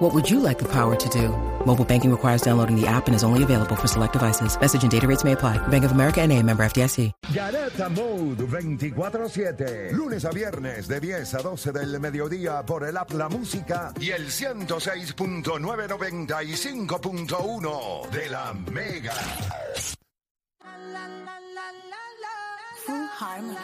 What would you like the power to do? Mobile banking requires downloading the app and is only available for select devices. Message and data rates may apply. Bank of America and a member FDIC. Garata Mode 24-7. Lunes a viernes de 10 a 12 del mediodía por el app La Música y el 106.995.1 de la Mega. Full Harmony.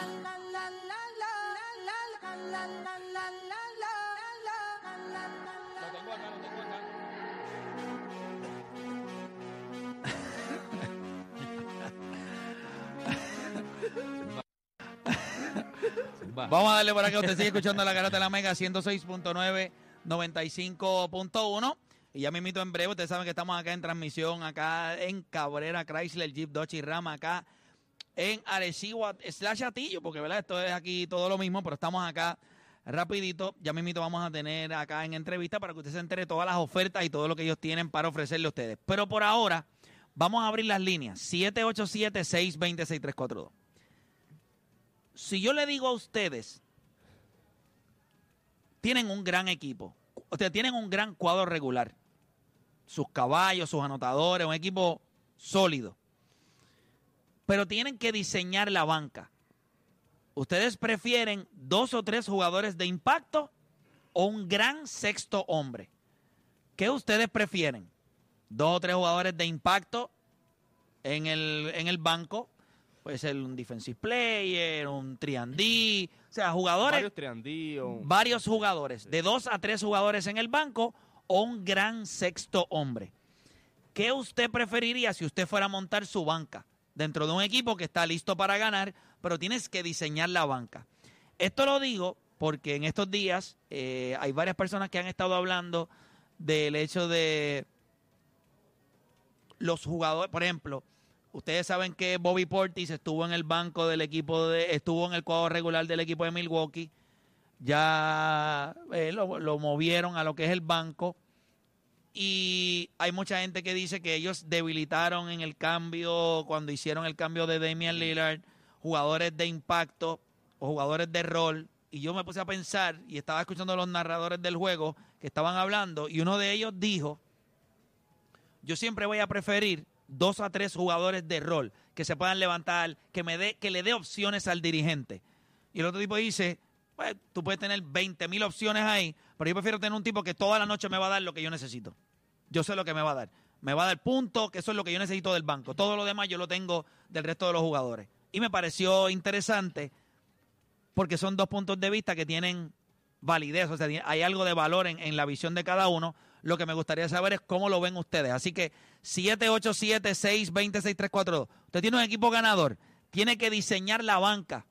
Vamos a darle para que usted siga escuchando la garata de la Mega 106.9, 95.1. Y ya me invito en breve. Ustedes saben que estamos acá en transmisión, acá en Cabrera, Chrysler, Jeep, Dodge y Rama, acá en Arecibo, slash Atillo, porque ¿verdad? esto es aquí todo lo mismo, pero estamos acá rapidito. Ya me invito, vamos a tener acá en entrevista para que usted se entere todas las ofertas y todo lo que ellos tienen para ofrecerle a ustedes. Pero por ahora, vamos a abrir las líneas. 787-620-6342 si yo le digo a ustedes, tienen un gran equipo, sea, tienen un gran cuadro regular, sus caballos, sus anotadores, un equipo sólido, pero tienen que diseñar la banca. ¿Ustedes prefieren dos o tres jugadores de impacto o un gran sexto hombre? ¿Qué ustedes prefieren? ¿Dos o tres jugadores de impacto en el, en el banco Puede ser un defensive player, un triandí, o sea, jugadores. Varios triandí. O... Varios jugadores, de dos a tres jugadores en el banco o un gran sexto hombre. ¿Qué usted preferiría si usted fuera a montar su banca dentro de un equipo que está listo para ganar, pero tienes que diseñar la banca? Esto lo digo porque en estos días eh, hay varias personas que han estado hablando del hecho de los jugadores, por ejemplo, Ustedes saben que Bobby Portis estuvo en el banco del equipo de, estuvo en el cuadro regular del equipo de Milwaukee. Ya eh, lo, lo, movieron a lo que es el banco. Y hay mucha gente que dice que ellos debilitaron en el cambio, cuando hicieron el cambio de Damian Lillard, jugadores de impacto o jugadores de rol. Y yo me puse a pensar y estaba escuchando a los narradores del juego que estaban hablando y uno de ellos dijo, yo siempre voy a preferir dos a tres jugadores de rol que se puedan levantar, que, me dé, que le dé opciones al dirigente. Y el otro tipo dice, pues tú puedes tener 20 mil opciones ahí, pero yo prefiero tener un tipo que toda la noche me va a dar lo que yo necesito. Yo sé lo que me va a dar. Me va a dar punto, que eso es lo que yo necesito del banco. Todo lo demás yo lo tengo del resto de los jugadores. Y me pareció interesante porque son dos puntos de vista que tienen validez, o sea, hay algo de valor en, en la visión de cada uno. Lo que me gustaría saber es cómo lo ven ustedes. Así que 787-620-6342. Usted tiene un equipo ganador, tiene que diseñar la banca.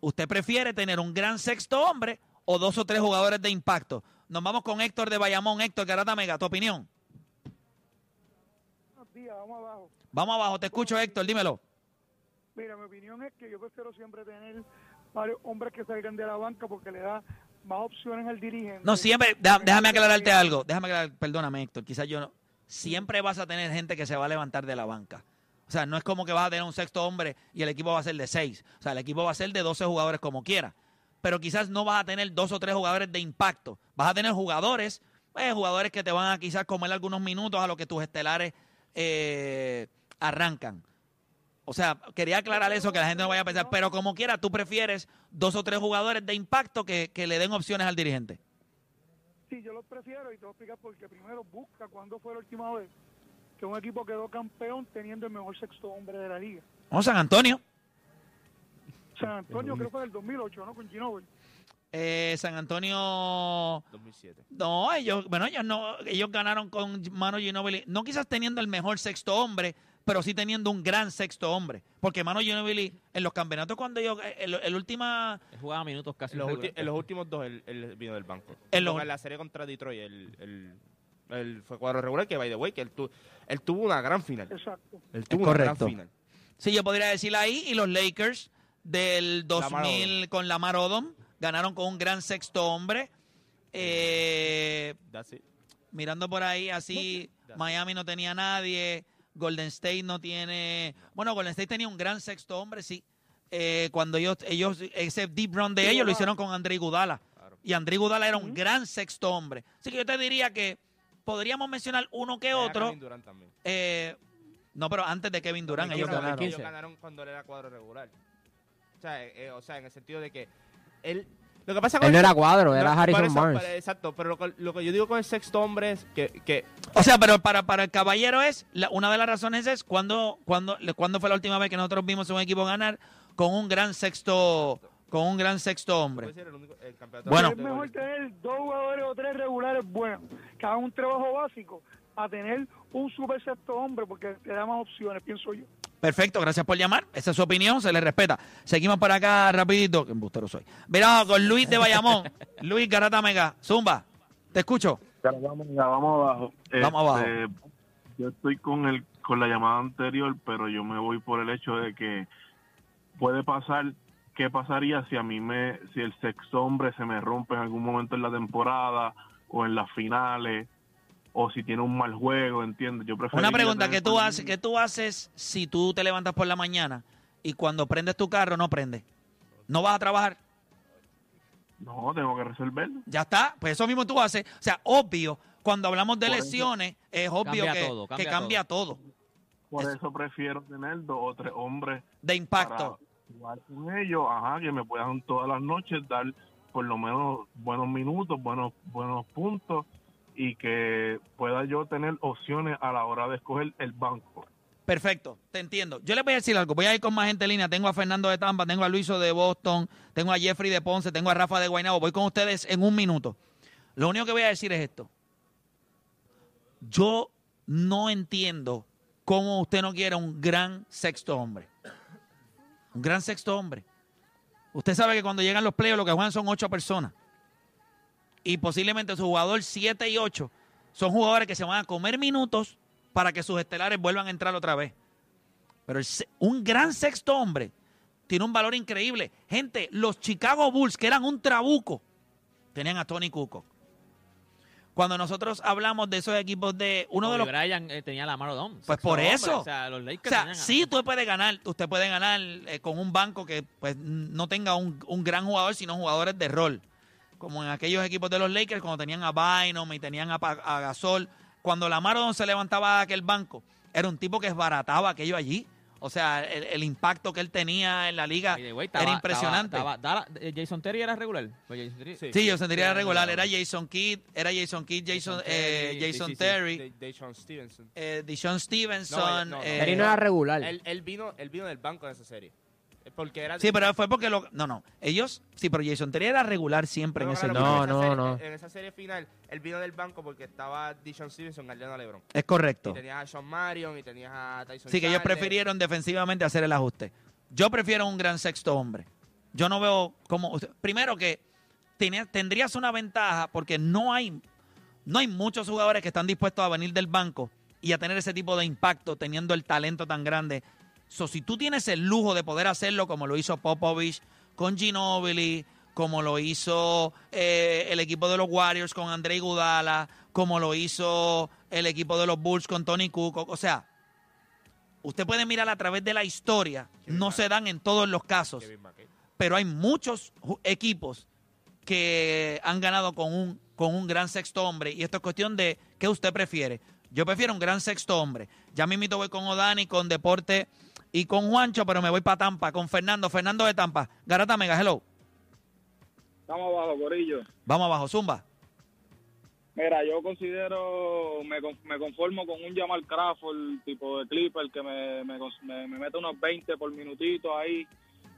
¿Usted prefiere tener un gran sexto hombre o dos o tres jugadores de impacto? Nos vamos con Héctor de Bayamón. Héctor Garata Mega, tu opinión. Buenos días, vamos abajo. Vamos abajo, te escucho Héctor, dímelo. Mira, mi opinión es que yo prefiero siempre tener varios hombres que salgan de la banca porque le da más opciones al dirigente. No, siempre, déjame, aclararte algo. Déjame aclarar, perdóname Héctor, quizás yo no siempre vas a tener gente que se va a levantar de la banca. O sea, no es como que vas a tener un sexto hombre y el equipo va a ser de seis. O sea, el equipo va a ser de 12 jugadores como quiera. Pero quizás no vas a tener dos o tres jugadores de impacto. Vas a tener jugadores, pues, jugadores que te van a quizás comer algunos minutos a lo que tus estelares eh, arrancan. O sea, quería aclarar eso, que la gente no vaya a pensar. Pero como quiera, tú prefieres dos o tres jugadores de impacto que, que le den opciones al dirigente. Sí, yo los prefiero y te voy a explicar porque primero busca cuándo fue la última vez que un equipo quedó campeón teniendo el mejor sexto hombre de la liga. ¿O San Antonio? San Antonio creo que fue del 2008, ¿no? Con Ginobili. Eh, San Antonio 2007. No, ellos, bueno, ellos no, ellos ganaron con Mano Ginobili, no quizás teniendo el mejor sexto hombre, pero sí teniendo un gran sexto hombre. Porque Mano Ginobili, en los campeonatos, cuando yo, el, el última... Jugaba minutos casi. En los, ulti, en los últimos dos, él, él, vino del banco. En, los, en la serie contra Detroit, el, el, el, fue cuadro regular, que by the way, que él, tu, él tuvo una gran final. Exacto. Él tuvo es una correcto. gran final. Sí, yo podría decir ahí. Y los Lakers del Lamar 2000 con Lamar Odom ganaron con un gran sexto hombre. Eh, That's it. mirando por ahí, así, Miami no tenía nadie, Golden State no tiene... Bueno, Golden State tenía un gran sexto hombre, sí. Eh, cuando ellos, ellos, ese deep run de ellos lo hicieron con André Gudala. Y André Gudala era un gran sexto hombre. Así que yo te diría que podríamos mencionar uno que otro. Kevin Durant también. Eh, no, pero antes de Kevin Durant ellos Ellos ganaron. Ellos ganaron cuando él era cuadro regular. O sea, eh, eh, o sea, en el sentido de que él... Lo que pasa con Él no el- era cuadro, era por Harrison eso, Barnes. exacto, pero lo que, lo que yo digo con el sexto hombre es que, que O sea, pero para, para el caballero es, la- una de las razones es cuando, cuando, cuando fue la última vez que nosotros vimos a un equipo ganar con un gran sexto, con un gran sexto hombre. el único- el Bueno. es mejor tener dos jugadores o tres regulares buenos que hagan un trabajo básico a tener un super sexto hombre porque te da más opciones, pienso yo. Perfecto, gracias por llamar. Esa es su opinión, se le respeta. Seguimos por acá rapidito. Que embustero soy. Mira, con Luis de Bayamón. Luis Garata Mega. Zumba, te escucho. Vamos, ya, vamos abajo. Vamos abajo. Este, Yo estoy con el con la llamada anterior, pero yo me voy por el hecho de que puede pasar. ¿Qué pasaría si a mí me, si el sexto hombre se me rompe en algún momento en la temporada o en las finales o si tiene un mal juego, ¿entiendes? Yo prefiero Una pregunta que tú haces, ¿qué tú haces si tú te levantas por la mañana y cuando prendes tu carro no prende? ¿No vas a trabajar? No, tengo que resolverlo. Ya está, pues eso mismo tú haces. O sea, obvio, cuando hablamos de lesiones, es obvio Cambia que todo, que cambia todo. Por Eso. eso prefiero tener dos o tres hombres de impacto. para jugar con ellos, ajá, que me puedan todas las noches dar por lo menos buenos minutos, buenos buenos puntos y que pueda yo tener opciones a la hora de escoger el banco. Perfecto, te entiendo. Yo les voy a decir algo, voy a ir con más gente en línea. Tengo a Fernando de Tampa, tengo a Luiso de Boston, tengo a Jeffrey de Ponce, tengo a Rafa de Guaynabo. Voy con ustedes en un minuto. Lo único que voy a decir es esto. Yo no entiendo cómo usted no quiere un gran sexto hombre. Un gran sexto hombre. Usted sabe que cuando llegan los playoffs lo que juegan son ocho personas. Y posiblemente su jugador 7 y 8 son jugadores que se van a comer minutos para que sus estelares vuelvan a entrar otra vez. Pero el un gran sexto hombre tiene un valor increíble. Gente, los Chicago Bulls, que eran un trabuco, tenían a Tony Kukoc. Cuando nosotros hablamos de esos equipos de uno de los Bryant eh, tenía la mano Dom. Pues por eso. O sea, los o sea, sí, usted puede ganar, usted puede ganar eh, con un banco que pues no tenga un, un gran jugador, sino jugadores de rol. Como en aquellos equipos de los Lakers, cuando tenían a Bynum y tenían a, Gasol. Cuando la Marodon se levantaba de aquel banco, era un tipo que esbarataba aquello allí. O sea, el, el impacto que él tenía en la liga era impresionante. estaba- estaba- eh, Jason Terry era regular. Pues Jason Terry- Sí. sí, yo sentiría era regular. Era. Jason Kidd, era Jason Kidd, Jason, Terry, eh, Jason sí, sí, Terry, de- Deshaun Stevenson. eh, Stevenson. No, no, no. eh, Terry no era regular. Él, él vino, él vino del banco en esa serie. Eh, Porque era Sí, pero fue porque lo. No, no. Ellos. Sí, pero Jason Terry era regular siempre en ese claro, No, en esa no, serie- no. En esa serie final, él vino del banco porque estaba Deshaun Stevenson guardiando a LeBron. Es Y correcto. tenías a Sean Marion y tenías a Tyson Sí, que ellos prefirieron defensivamente hacer el ajuste. Yo prefiero un gran sexto hombre. Yo no veo cómo. usted- Primero que tenía- tendrías una ventaja porque no hay, no hay muchos jugadores que están dispuestos a venir del banco y a tener ese tipo de impacto teniendo el talento tan grande. So, si tú tienes el lujo de poder hacerlo como lo hizo Popovich con Ginobili, como lo hizo eh, el equipo de los Warriors con André Gudala, como lo hizo el equipo de los Bulls con Tony Kukoc, o sea, usted puede mirar a través de la historia, no se dan en todos los casos, pero hay muchos equipos que han ganado con un, con un gran sexto hombre. Y esto es cuestión de qué usted prefiere. Yo prefiero un gran sexto hombre. Ya mismito voy con Odani, con Deporte y con Juancho, pero me voy para Tampa, con Fernando. Fernando de Tampa. Garata Mega, hello. Estamos abajo, Corillo. Vamos abajo, Zumba. Mira, yo considero, me, me conformo con un Jamal Crawford, tipo de Clipper, que me, me, me, me mete unos 20 por minutito ahí.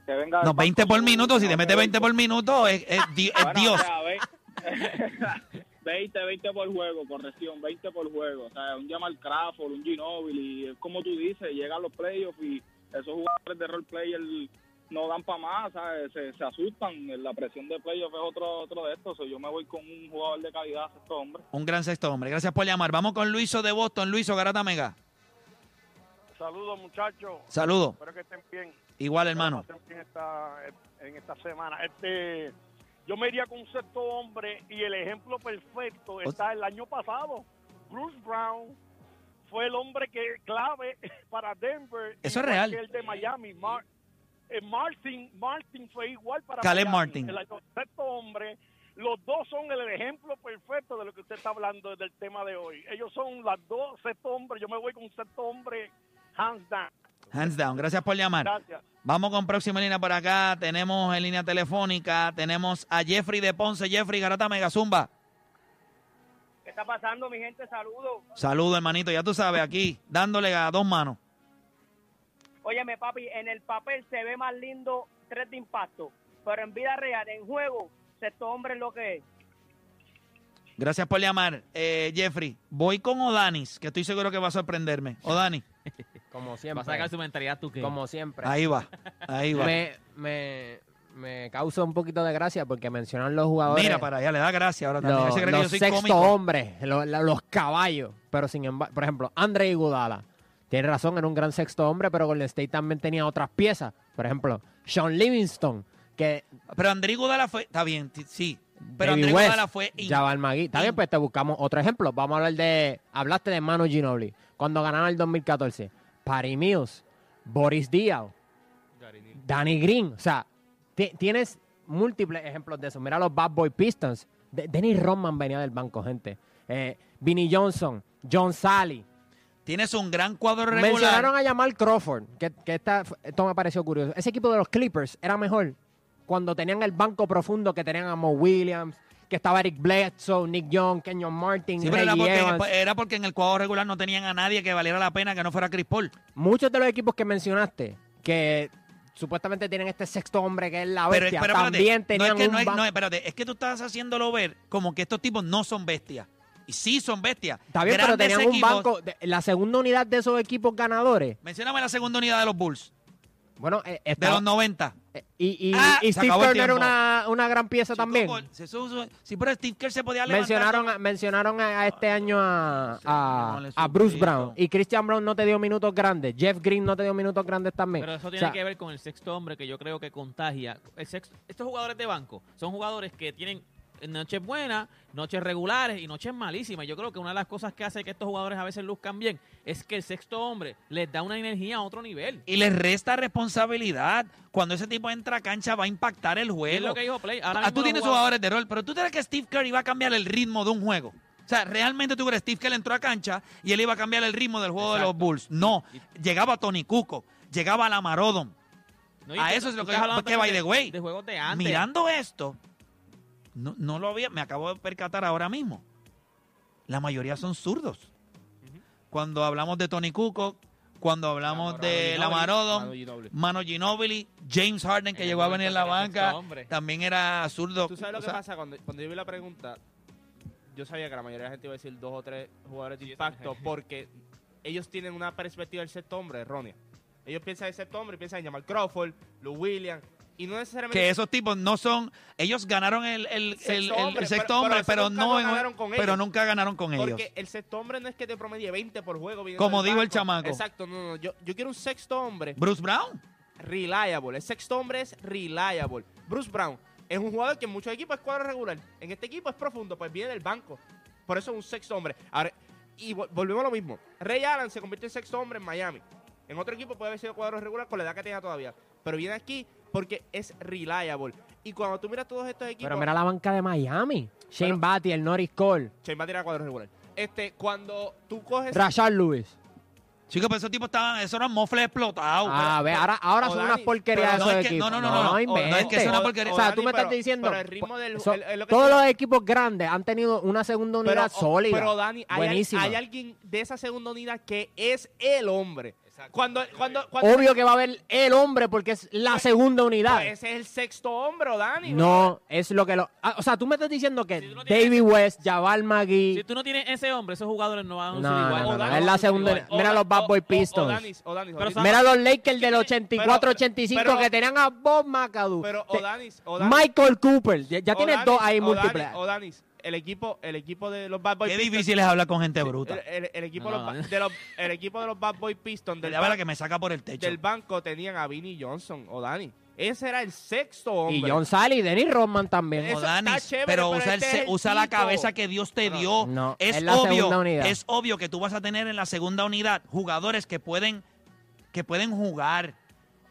Que venga No, del 20 banco por minuto. Si te mete que 20 por minuto, es, es di- es Bueno, Dios. o sea, ve- 20, 20 por juego, corrección, 20 por juego. O sea, un Jamal Crawford, un Ginobili, es como tú dices, llegan los playoffs y esos jugadores de role player no dan para más, ¿sabes? Se, se asustan. La presión de playoff es otro, otro de estos. Yo me voy con un jugador de calidad, este hombre. Un gran sexto hombre. Gracias por llamar. Vamos con Luiso de Boston. Luiso, Garata Mega. Saludos, muchachos. Saludos. Espero que estén bien. Igual, hermano. Que pasen bien esta- en esta semana. Este, yo me iría con un sexto hombre y el ejemplo perfecto está el año pasado. Bruce Brown fue el hombre que clave para Denver. Eso es real. que el de Miami. Mar- eh, Martin, Martin fue igual para Caleb Miami. Martin. El sexto hombre. Los dos son el ejemplo perfecto de lo que usted está hablando del tema de hoy. Ellos son las dos sexto hombres. Yo me voy con un sexto hombre hands down. Hands down. Gracias por llamar. Gracias. Vamos con próxima línea por acá. Tenemos en línea telefónica, tenemos a Jeffrey de Ponce. Jeffrey Garata Megazumba. ¿Qué está pasando, mi gente? Saludos. Saludos, hermanito. Ya tú sabes, aquí, dándole a dos manos. Óyeme, papi, en el papel se ve más lindo tres de impacto, pero en vida real, en juego, sexto hombre es lo que es. Gracias por llamar, eh, Jeffrey. Voy con Odanis, que estoy seguro que va a sorprenderme. Odani, Como siempre. Vas a sacar su mentalidad tú que. Como siempre. ahí va, ahí va. Me, me, me causa un poquito de gracia porque mencionan los jugadores. Mira para allá, le da gracia ahora también. los, que yo soy sexto hombres, los, caballos. Pero sin embargo, por ejemplo, Andre Iguodala. Tiene razón, era un gran sexto hombre, pero Golden State también tenía otras piezas. Por ejemplo, Sean Livingston, que Pero André Gudala fue, está bien, sí. Pero David André West, fue in- Jabal Magui. Está bien, pues te buscamos otro ejemplo. Vamos a hablar de. Hablaste de Manu Ginobili. Cuando ganaron el 2014. Patty Mills, Boris Díaz, Danny Green. O sea, ti- tienes múltiples ejemplos de eso. Mira los Bad Boy Pistons. De- Dennis Rodman venía del banco, gente. Eh, Vinnie Johnson, John Sally. Tienes un gran cuadro regular. Mencionaron a Jamal Crawford, que, que esta- esto me pareció curioso. Ese equipo de los Clippers era mejor cuando tenían el banco profundo que tenían a Mo Williams, que estaba Eric Bledsoe, Nick Young, Kenyon Martin, Sí, pero era porque, Evans. era porque en el cuadro regular no tenían a nadie que valiera la pena que no fuera Chris Paul. Muchos de los equipos que mencionaste, que supuestamente tienen este sexto hombre que es la bestia, pero también tenían es que, un no es, ban- no, espérate, es que tú estás haciéndolo ver como que estos tipos no son bestias. Y sí son bestias. Está bien, pero tenían un banco. de- la segunda unidad de esos equipos ganadores. Mencióname la segunda unidad de los Bulls. Bueno, eh, De los 90. Y, y, Ah, y Steve Kerr no era una, una gran pieza también. Por- se Sí, pero Steve Kerr se podía levantar. Mencionaron, a, mencionaron a, a este año a, a, no le a Bruce. Brown. Y Christian Brown no te dio minutos grandes. Jeff Green no te dio minutos grandes también. Pero eso O tiene sea, que ver con el sexto hombre que yo creo que contagia. El sexto- estos jugadores de banco son jugadores que tienen noches buenas, noches regulares y noches malísimas. Yo creo que una de las cosas que hace que estos jugadores a veces luzcan bien es que el sexto hombre les da una energía a otro nivel. Y les resta responsabilidad. Cuando ese tipo entra a cancha va a impactar el juego. Es lo que dijo Play. Ahora Ah, tú tienes jugadores- de rol, pero tú crees que Steve Kerr iba a cambiar el ritmo de un juego. O sea, realmente tú crees que Steve Kerr entró a cancha y él iba a cambiar el ritmo del juego de los Bulls. No, llegaba Tony Cuco, llegaba Lamar Odom. No, a eso es lo que, que by the way. De juegos de antes. Mirando esto, no, no lo había, me acabo de percatar ahora mismo. La mayoría son zurdos. Cuando hablamos de Tony Cuco, cuando hablamos de Ginobili, Lamar Odom, Manu Ginobili. Mano Ginobili, James Harden, que En el llegó a venir en la banca, hombre. también era zurdo. ¿Tú sabes lo O que sea, pasa? Cuando, cuando yo vi la pregunta, yo sabía que la mayoría de la gente iba a decir dos o tres jugadores de impacto porque ellos tienen una perspectiva del sexto hombre errónea. Ellos piensan en sexto hombre y piensan en Jamal Crawford, Lou Williams, y no necesariamente... que esos tipos no son, ellos ganaron el, el, Sexto el- el- hombre, sexto pero- hombre, pero pero, eso nunca no en- ganaron con pero ellos. nunca ganaron con ellos. Porque el sexto hombre no es que te promedie 20 por juego. Como del dijo el banco. chamaco. Exacto, no, no. Yo, yo quiero un sexto hombre. Bruce Brown. Reliable. El sexto hombre es reliable. Bruce Brown es un jugador que en muchos equipos es cuadro regular. En este equipo es profundo, pues viene del banco. Por eso es un sexto hombre. Ahora, y vol- volvemos a lo mismo. Ray Allen se convirtió en sexto hombre en Miami. En otro equipo puede haber sido cuadro regular con la edad que tenga todavía. Pero viene aquí porque es reliable. Y cuando tú miras todos estos equipos. pero mira la banca de Miami. Shane Batty, el Norris Cole, Shane va a tirar cuadro regular. Este, cuando tú coges. Rashard Lewis. Chicos, pero esos tipos estaban, esos eran mofles explotados. Ah, ve, ahora, ahora son unas porquerías no esos es que- equipos. no, no, no, no, no, inventes. no es que es una porquería. O sea, tú me Pero- estás diciendo. pero el ritmo del- so- el- es lo que todos los equipos grandes han tenido una segunda unidad Pero, sólida. pero Dani, hay, hay alguien de esa segunda unidad que es el hombre. Cuando, cuando, cuando- Obvio que va a haber el hombre porque es la segunda unidad. Pues ese es el sexto hombre, Dani. No, es lo que lo. ah, o sea, tú me estás diciendo que David West, Jabal McGee. Si tú no tienes ese hombre, esos jugadores no van a No, igual. no, no, es la segunda. igual. Mira los Bad Boy O Pistons. Danis, o Danis, Pero ahorita- Mira los Lakers del 84-85 pero- que tenían a Bob McAdoo. Pero Odanis. Michael Cooper. Ya, ya tienes dos ahí múltiples. Odanis, el equipo, el equipo de los Bad Boy Qué Pistons- difícil es hablar con gente bruta. El, el- el equipo, No, de los no, ba- de los, el equipo de los Bad Boy Pistons del, La que me saca por el techo. del banco tenían a Vinnie Johnson o Dani. Ese era el sexto hombre. Y John Sally y Dennis Rodman también. Eso chévere, pero, pero usa, el este usa la cabeza que Dios te dio. No, es es la obvio, segunda unidad. es obvio que tú vas a tener en la segunda unidad jugadores que pueden que pueden jugar.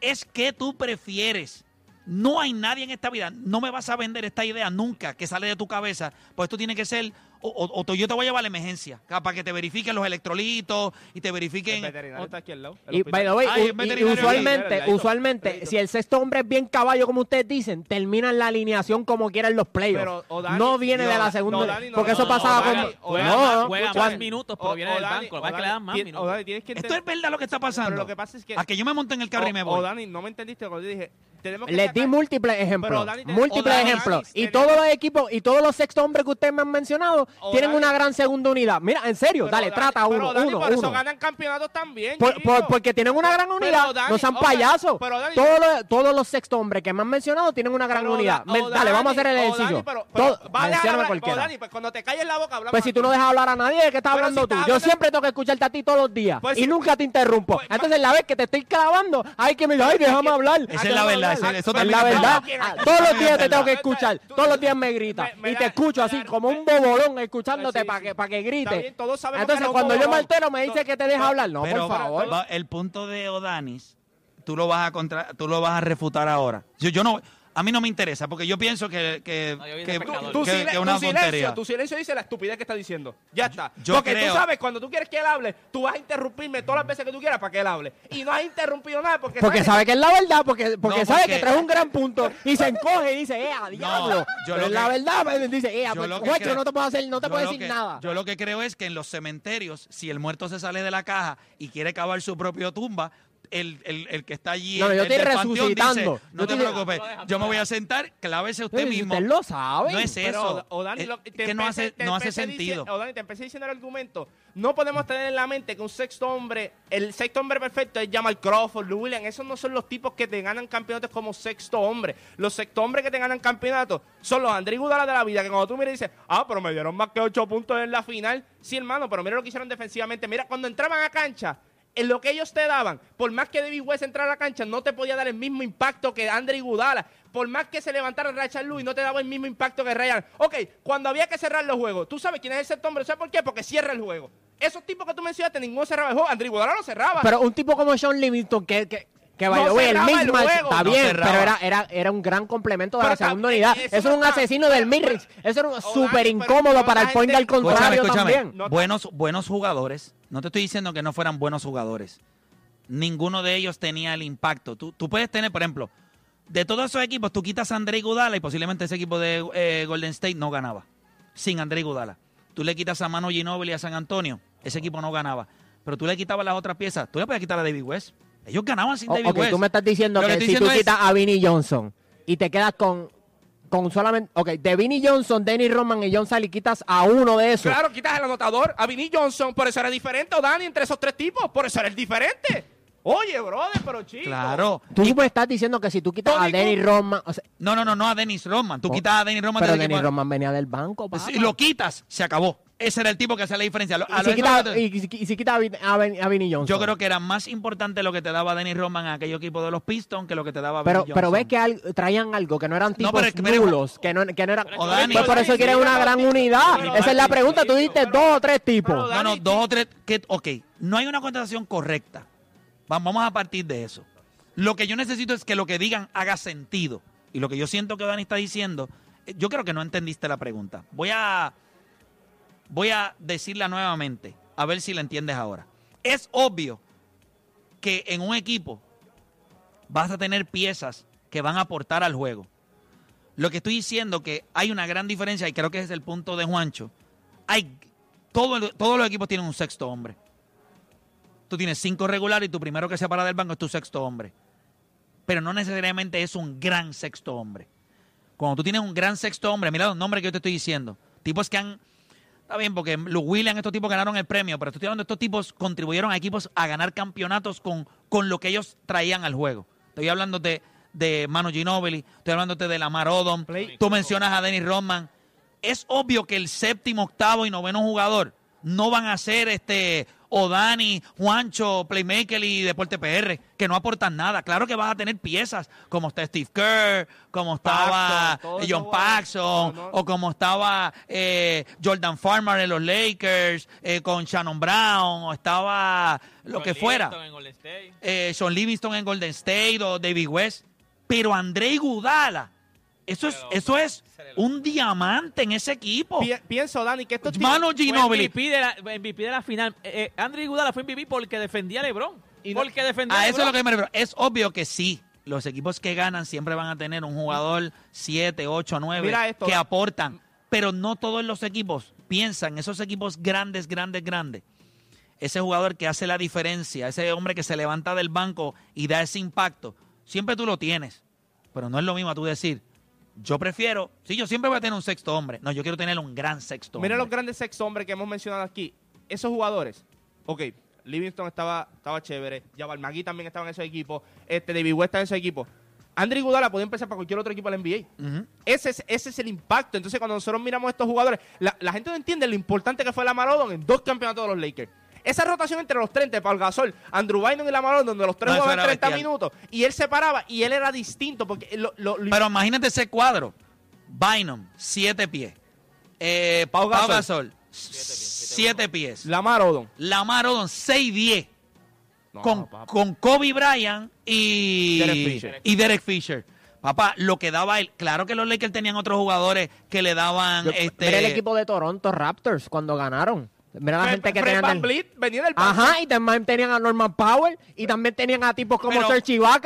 Es que tú prefieres. No hay nadie en esta vida, no me vas a vender esta idea nunca que sale de tu cabeza, pues esto tiene que ser, o, o- o yo te voy a llevar a la emergencia, para que te verifiquen los electrolitos y te El verifiquen... veterinario está aquí al lado. Y, hospital. by the way, Ay, u- es y- y veterinario aquí. usualmente, usualmente, si el sexto hombre es bien caballo, como ustedes dicen, termina en la alineación como quieran los playoffs. Pero, Dani- no viene de la no, segunda. Dani, no, porque no, eso no, pasaba con. Juega, más, juega más minutos, O- pero viene o del Dani- banco. Lo o que le dan más tien- minutos. o Dani, tienes que Esto es verdad lo que está pasando. Pero lo que pasa es que... a que yo me monte en el carro y me voy. o Dani, no me entendiste cuando yo dije... Tenemos que Les di múltiples ejemplos. Dani, múltiples Dani, ejemplos. Dani, Y tenemos- todos los equipos y todos los sexto hombres que ustedes me han mencionado O tienen una gran segunda unidad. Mira, en serio, pero dale, trata pero uno, uno, por eso uno. ganan campeonatos también, Por- chico. por- porque tienen una gran unidad. No sean payasos. todos, los, todos los sexto hombres que me han mencionado tienen una gran unidad. Dale, vamos a hacer el ejercicio. Pues cuando te calles la boca, Pues si tú no dejas hablar a nadie, ¿de qué estás hablando tú? Yo siempre tengo que escucharte a ti todos los días. Pues y nunca te interrumpo. Pues, Entonces, la vez que te estoy clavando, hay que me ay, déjame hablar. Esa es la verdad, Es la verdad. Ah, Todos los días te tengo que escuchar. Tú- Todos los días me gritas. Y te escucho así, como un bobolón, escuchándote para que, para que grites. Entonces, cuando yo me altero, me dice que te deja hablar. No, por favor. el punto de Odanis, tú lo vas a contra, tú lo vas a refutar ahora. Yo, yo no, a mí no me interesa porque yo pienso que que, No, yo que, Tu, pescador. tu que- silen- que es una tu silencio, tontería. tu silencio dice la estupidez que está diciendo. Ya está. yo Porque creo- tú sabes, cuando tú quieres que él hable, tú vas a interrumpirme todas las veces que tú quieras para que él hable. Y no has interrumpido nada porque, Porque sabes sabe que es la verdad, porque, porque No, sabe porque- que trae un gran punto y se encoge y dice, eh, diablo. yo Pero la verdad, pues, dice, eh, yo pues, lo que Juancho, creo- no te puedo hacer, no te puedo decir que- nada. Yo lo que creo es que en los cementerios, si el muerto se sale de la caja y quiere cavar su propio tumba, el, el, el que está allí No, yo estoy resucitando. dice, no Yo te estoy- preocupes, yo me voy a sentar, clávese usted mismo. Usted lo sabe. No es Pero, eso. o, o Dani, Es lo- te que no empecé- hace, te no hace sentido. o Dani, te empecé diciendo el argumento. No podemos tener en la mente que un sexto hombre, el sexto hombre perfecto es Jamal Crawford, Lou Williams. Esos no son los tipos que te ganan campeonatos como sexto hombre. Los sexto hombres que te ganan campeonatos son los André Gudala de la vida. Que cuando tú miras y dices, ah, pero me dieron más que ocho puntos en la final. Sí, hermano, pero mira lo que hicieron defensivamente. Mira, cuando entraban a cancha, en lo que ellos te daban, por más que David West entrara a la cancha, no te podía dar el mismo impacto que Andre Gudala. Por más que se levantara Rachel Lewis, no te daba el mismo impacto que Ryan. Ok, cuando había que cerrar los juegos, ¿tú sabes quién es el sexto hombre? ¿Sabes por qué? Porque cierra el juego. Esos tipos que tú mencionaste, ninguno cerraba el juego. Andre Gudala lo cerraba. Pero un tipo como Sean Livingston, que, que, que No way, el juego. está No bien, cerraba. pero era, era, era un gran complemento de Pero la segunda unidad. eso Eso era un está- asesino del midrange. Eso era súper incómodo para el point al contrario Escúchame, escúchame. también. No- buenos, buenos jugadores. No te estoy diciendo que no fueran buenos jugadores. Ninguno de ellos tenía el impacto. Tú, tú puedes tener, por ejemplo, de todos esos equipos, tú quitas a André Gudala y posiblemente ese equipo de eh, Golden State no ganaba. Sin André Gudala. Tú le quitas a Manu Ginóbili y a San Antonio, ese equipo no ganaba. Pero tú le quitabas las otras piezas. Tú le puedes quitar a David West. Ellos ganaban sin O- David ok, West. tú me estás diciendo Lo que, si tú es- quitas a Vinnie Johnson y te quedas con, con solamente. Ok, de Vinnie Johnson, Denny Roman y John Sally quitas a uno de esos. Claro, quitas el anotador, a Vinny Johnson, por eso era diferente, o Dani, entre esos tres tipos, por eso era el diferente. Oye, brother, pero chico. Claro. Tú me estás diciendo que si tú quitas a Denny Roman. o sea, No, no, no, no a Dennis Rodman. Tú Oh, quitas a Dennis Rodman pero equipo- Roman venía del banco, papá. Si lo quitas, se acabó. Ese era el tipo que hacía la diferencia. A y, si lo- quita, y, si- y si quita a, Vin- a, Vin- a Vinnie Johnson. Yo creo que era más importante lo que te daba Dennis Rodman a aquel equipo de los Pistons que lo que te daba Pero, pero ves que al- traían algo que no eran tipos pero que- pero- nulos, que no, que no eran. O Dani- Pues por eso quieren una gran unidad. Esa es la pregunta. Tú diste pero- dos o tres tipos. pero No, no, dos o tres. Que, ok, no hay una contestación correcta. Va- Vamos a partir de eso. Lo que yo necesito es que lo que digan haga sentido. Y lo que yo siento que Dani está diciendo, eh, yo creo que no entendiste la pregunta. Voy a, voy a decirla nuevamente, a ver si la entiendes ahora. Es obvio que en un equipo vas a tener piezas que van a aportar al juego. Lo que estoy diciendo que hay una gran diferencia, y creo que ese es el punto de Juancho. Hay, todo todos los equipos tienen un sexto hombre. Tú tienes cinco regulares y tu primero que se para del banco es tu sexto hombre. Pero no necesariamente es un gran sexto hombre. Cuando tú tienes un gran sexto hombre, mira los nombres que yo te estoy diciendo. Tipos que han. Está bien, porque Luke Williams, estos tipos ganaron el premio, pero estoy hablando de estos tipos contribuyeron a equipos a ganar campeonatos con, con lo que ellos traían al juego. Estoy hablando de, de Manu Ginobili, estoy hablándote de Lamar Odom. Play- Tú mencionas a Dennis Rodman. es obvio que el séptimo, octavo y noveno jugador no van a ser este Dani, Juancho, Playmaker y Deporte PR, que no aportan nada. Claro que vas a tener piezas, como está Steve Kerr, como estaba John. Paxson, No, no. o como estaba eh, Jordan Farmer en los Lakers, eh, con Shannon Brown, o estaba lo John que fuera. Eh, Sean Livingston en Golden State o David West. Pero André Gudala, eso es, eso es un diamante en ese equipo. Pi- pienso, Dani, que esto Mano Ginobili. MVP de la, MVP de la final. Eh, eh, Andre Iguodala fue MVP porque defendía a LeBron. Y no- porque defendía a A eso es lo que me refiero. Es obvio que sí. Los equipos que ganan siempre van a tener un jugador 7, 8, 9 Mira esto. que aportan. Pero no todos los equipos piensan, esos equipos grandes, grandes, grandes. Ese jugador que hace la diferencia, ese hombre que se levanta del banco y da ese impacto, siempre tú lo tienes. Pero no es lo mismo a tú decir, yo prefiero, sí, yo siempre voy a tener un sexto hombre. No, yo quiero tener un gran sexto Mira hombre. los grandes sex hombres que hemos mencionado aquí. Esos jugadores. Ok, Livingston estaba, estaba chévere. Jabal Magui también estaba en ese equipo. Este, David West estaba en ese equipo. Andre Iguodala puede empezar para cualquier otro equipo de la NBA. Ese es, ese es el impacto. Entonces, cuando nosotros miramos a estos jugadores, la, la gente no entiende lo importante que fue Lamar Odom en dos campeonatos de los Lakers. Esa rotación entre los 30, Paul Gasol, Andrew Bynum y Lamar Odom, donde los tres No, jugaban era 30 bestial. minutos, y él se paraba y él era distinto, porque lo, lo- lo- Pero imagínate ese cuadro. Bynum, 7 pies. Eh, Pau Pau Gasol, Gasol, 7 pies. Lamar Odom. Lamar Odom, 6'10". No, con, con Kobe Bryant y Derek Fisher. y Derek Fisher. Papá, lo que daba él. Claro que los Lakers tenían otros jugadores que le daban. Yo- este, Mira el equipo de Toronto Raptors cuando ganaron. Mira la Fred- gente que Fred tenían. Van del- Vliet venía del banco. Ajá, y también tenían a Norman Powell y también tenían a tipos como Pero-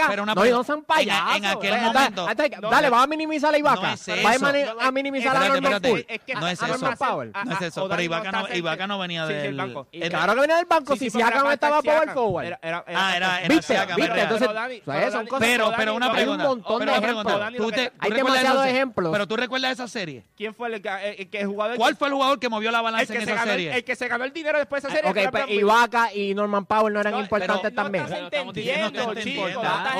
pero una no, y no pregunta, sean en- payasos. en aquel Dale, momento- dale, No, dale, no, vas a minimizar a Ibaka. no es vas a, eso. mani- No, no, a minimizar a espérate, Norman espérate. Powell. Es que No es a eso. Norman Powell. a- No es a- eso, o pero Ibaka no, está Ibaka cerca. no venía Sí, sí, del. el banco. Y claro que venía del banco. Si pero Siakam era estaba Pascal power Siakam. forward. Era- era- Ah, era- era ¿Viste? Siakam, ¿Viste? era- Entonces, Pero Dani- o sea, pero son Dani- cosas- Pero, Dani, pero una Dani, Hay un pregunta. montón pero de una ejemplos. pregunta. Dani, ¿Tú lo te- que- tú Hay recuerdas demasiados esa- ejemplos. Pero tú recuerdas esa serie. ¿Quién fue el, que- el, que el jugador ¿Cuál fue el jugador que movió la el balanza que, en se esa ganó, el- serie? el que se ganó el dinero después de esa serie? Ok, pues. Ibaka y Norman Powell no eran No, importantes pero también. No estás entendiendo, chico. importante. no estás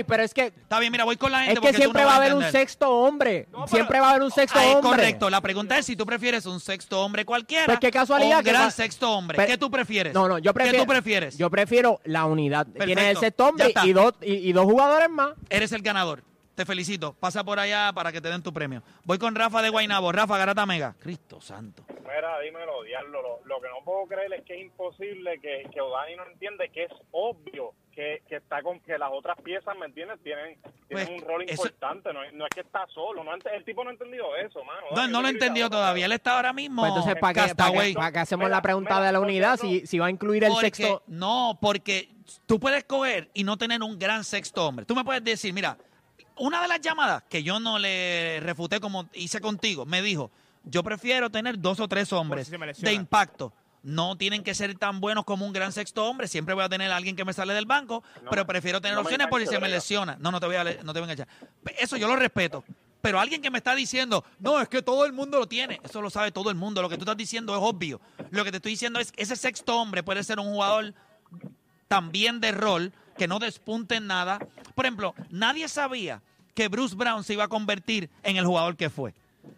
Ok, pero es que Está bien, mira, voy con la gente es que siempre va a haber un sexto hombre. Siempre va a haber un sexto Ah, es hombre. correcto. La pregunta es si tú prefieres un sexto hombre cualquiera Pues qué casualidad un que gran va- sexto hombre. Pero- ¿Qué tú prefieres? No, no, yo prefiero. ¿Qué tú prefieres? Yo prefiero la unidad. Tienes el sexto hombre y dos, y, y dos jugadores más. Eres el ganador. Te felicito. Pasa por allá para que te den tu premio. Voy con Rafa de Guaynabo. Rafa Garata Mega. Cristo santo. Mira, dímelo, diablo. Lo, lo que no puedo creer es que es imposible que, que Odani no entiende que es obvio que, que está con que las otras piezas, ¿me entiendes? Tienen, tienen Pues, un rol eso- importante. No, es- no es que está solo. No, el tipo no ha entendido eso, mano. No, Dani, no lo te entendió todavía. Él está ahora mismo. Pues entonces, ¿para qué, para qué- para qué hacemos Mira, la pregunta mira, de la porque unidad no- si, si va a incluir el Porque- sexto? No, porque tú puedes coger y no tener un gran sexto hombre. Tú me puedes decir, mira, una de las llamadas que yo no le refuté como hice contigo, me dijo, yo prefiero tener dos o tres hombres si de impacto. No tienen que ser tan buenos como un gran sexto hombre. Siempre voy a tener a alguien que me sale del banco, No pero prefiero tener no opciones porque engancho, se me lesiona. No, no te voy a, no te voy a enganchar. Eso yo lo respeto. Pero alguien que me está diciendo, no, es que todo el mundo lo tiene. Eso lo sabe todo el mundo. Lo que tú estás diciendo es obvio. Lo que te estoy diciendo es que ese sexto hombre puede ser un jugador también de rol, que no despunte en nada. Por ejemplo, nadie sabía que Bruce Brown se iba a convertir en el jugador que fue.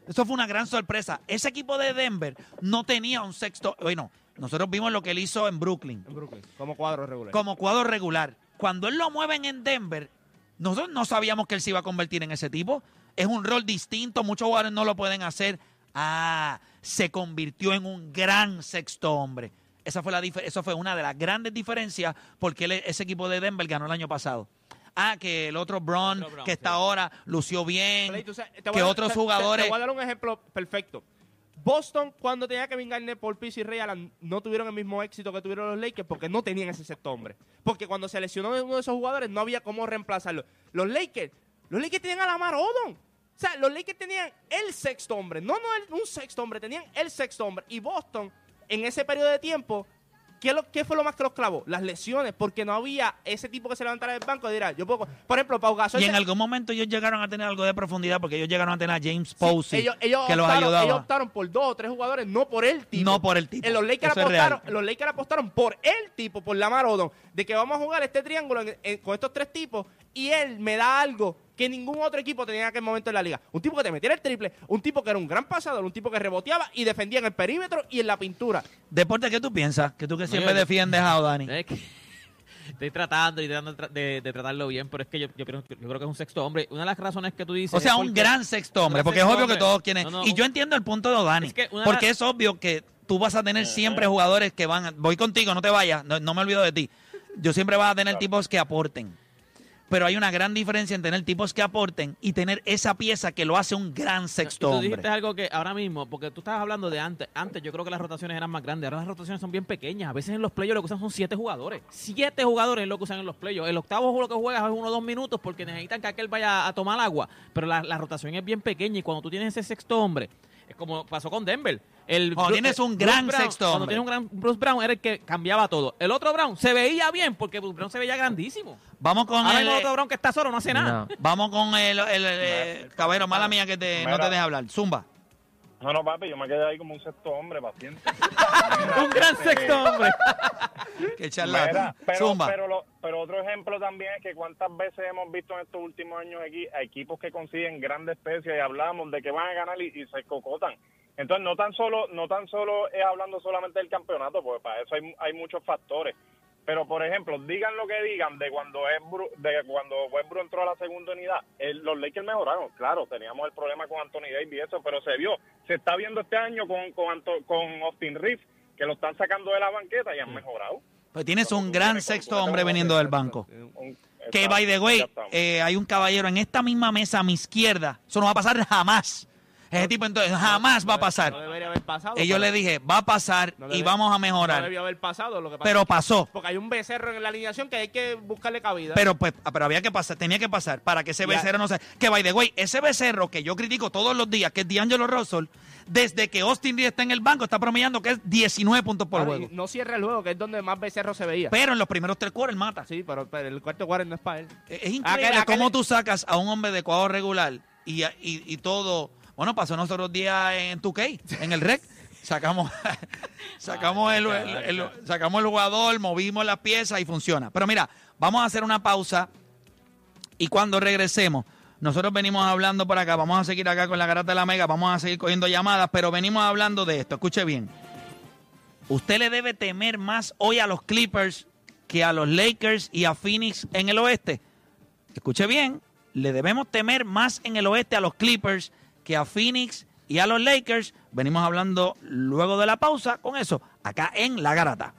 Eso fue una gran sorpresa. Ese equipo de Denver no tenía un sexto. Bueno, nosotros vimos lo que él hizo en Brooklyn En Brooklyn, como cuadro regular. como cuadro regular. Cuando él lo mueven en Denver, nosotros no sabíamos que él se iba a convertir en ese tipo. Es un rol distinto, muchos jugadores no lo pueden hacer. Ah, se convirtió en un gran sexto hombre. Esa fue la eso fue una de las grandes diferencias porque él- ese equipo de Denver ganó el año pasado. Ah, que el otro Brown, que está sí. ahora, lució bien. Play, sabes, que dar- otros te- te- jugadores- Te, voy a dar un ejemplo perfecto. Boston, cuando tenía Kevin Garnett, Paul Pierce y Ray Allen, no tuvieron el mismo éxito que tuvieron los Lakers porque no tenían ese sexto hombre. Porque cuando se lesionó uno de esos jugadores, no había cómo reemplazarlo. Los Lakers, los Lakers tenían a Lamar Odom. O sea, los Lakers tenían el sexto hombre. No, no el- un sexto hombre, tenían el sexto hombre. Y Boston, en ese periodo de tiempo, ¿Qué, lo- qué fue lo más que los clavó? Las lesiones, porque no había ese tipo que se levantara del banco y dirá, yo puedo... Por ejemplo, Pau Gasol... Y en se- algún momento ellos llegaron a tener algo de profundidad porque ellos llegaron a tener a James Posey, ellos, ellos que los optaron, ayudaba. ellos optaron por dos o tres jugadores, no por el tipo. No por el tipo. En los Lakers, apostaron, los Lakers apostaron por el tipo, por Lamar Odom, de que vamos a jugar este triángulo en- en- con estos tres tipos y él me da algo que ningún otro equipo tenía en aquel momento en la liga. Un tipo que te metiera el triple, un tipo que era un gran pasador, un tipo que reboteaba y defendía en el perímetro y en la pintura. Deporte, ¿qué tú piensas? Que tú que siempre yo- defiendes a Odani. Es que estoy tratando y tratando de, de- tratarlo bien, pero es que yo, yo creo, yo creo que es un sexto hombre. Una de las razones que tú dices. O sea, un gran sexto hombre, porque es obvio que todos quieren. No, no, y un- yo entiendo el punto de Odani, Es que una de porque es obvio que tú vas a tener siempre jugadores que van. a- voy contigo, no te vayas, no, no me olvido de ti. Yo siempre vas a tener tipos que aporten. Pero hay una gran diferencia en tener tipos que aporten y tener esa pieza que lo hace un gran sexto tú hombre. dijiste algo que ahora mismo, porque tú estabas hablando de antes. Antes yo creo que las rotaciones eran más grandes. Ahora las rotaciones son bien pequeñas. A veces en los playoffs lo que usan son siete jugadores. Siete jugadores es lo que usan en los playoffs. El octavo juego que juegas es uno o dos minutos porque necesitan que aquel vaya a tomar agua. Pero la, la rotación es bien pequeña y cuando tú tienes ese sexto hombre, es como pasó con Denver. El Cuando tienes un Bruce gran Brown- sexto Cuando tienes un gran Bruce Brown era el que cambiaba todo. El otro Brown se veía bien porque Bruce Brown se veía grandísimo. Vamos con Ahora el, el otro Brown que está solo no hace nada. Vamos con el, el, el- caballero, mala mía que te, no te deje hablar. Zumba. No, no, papi, yo me quedé ahí como un sexto hombre, paciente. un gran sexto hombre. Qué charlatán. Mira, pero, Zumba. pero, lo- pero otro ejemplo también es que cuántas veces hemos visto en estos últimos años aquí a equipos que consiguen grandes especies y hablamos de que van a ganar y, y se cocotan. Entonces no tan solo no tan solo es hablando solamente del campeonato, porque para eso hay, hay muchos factores. Pero por ejemplo, digan lo que digan de cuando es de cuando Westbrook entró a la segunda unidad, el- los Lakers mejoraron, claro, teníamos el problema con Anthony Davis y eso, pero se vio, se está viendo este año con con, Anto- con Austin Reeves que lo están sacando de la banqueta y han mejorado. Pues tienes un gran sexto hombre veniendo del banco. Que, by the way, eh, hay un caballero en esta misma mesa a mi izquierda. Eso no va a pasar jamás. Ese tipo entonces jamás va a pasar. No debería haber pasado. Y yo pero- le dije, va a pasar No y vamos a No mejorar. debió haber pasado. Lo que pasa Pero es que- pasó. Porque hay un becerro en la alineación que hay que buscarle cabida. Pero pues, ah, pero había que pasar, tenía que pasar para que ese Ya. becerro no se. Que by the way, ese becerro que yo critico todos los días, que es D'Angelo Russell, desde que Austin Reeves está en el banco, está promediando que es 19 puntos por Claro, y juego. No cierra el juego, que es donde más becerro se veía. Pero en los primeros tres quarters mata. Sí, pero, pero el cuarto quarter no es para él. Es increíble Aquel- aquel- cómo tú sacas a un hombre de cuadro regular y, y, y todo. Bueno, pasó nosotros días en 2K, en el rec. Sacamos, sacamos, el, el- el- sacamos el jugador, movimos las piezas y funciona. Pero mira, vamos a hacer una pausa y cuando regresemos, nosotros venimos hablando por acá, vamos a seguir acá con la garata de la mega, vamos a seguir cogiendo llamadas, pero venimos hablando de esto. Escuche bien. Usted le debe temer más hoy a los Clippers que a los Lakers y a Phoenix en el oeste. Escuche bien, le debemos temer más en el oeste a los Clippers a Phoenix y a los Lakers. Venimos hablando luego de la pausa con eso, acá en La Garata.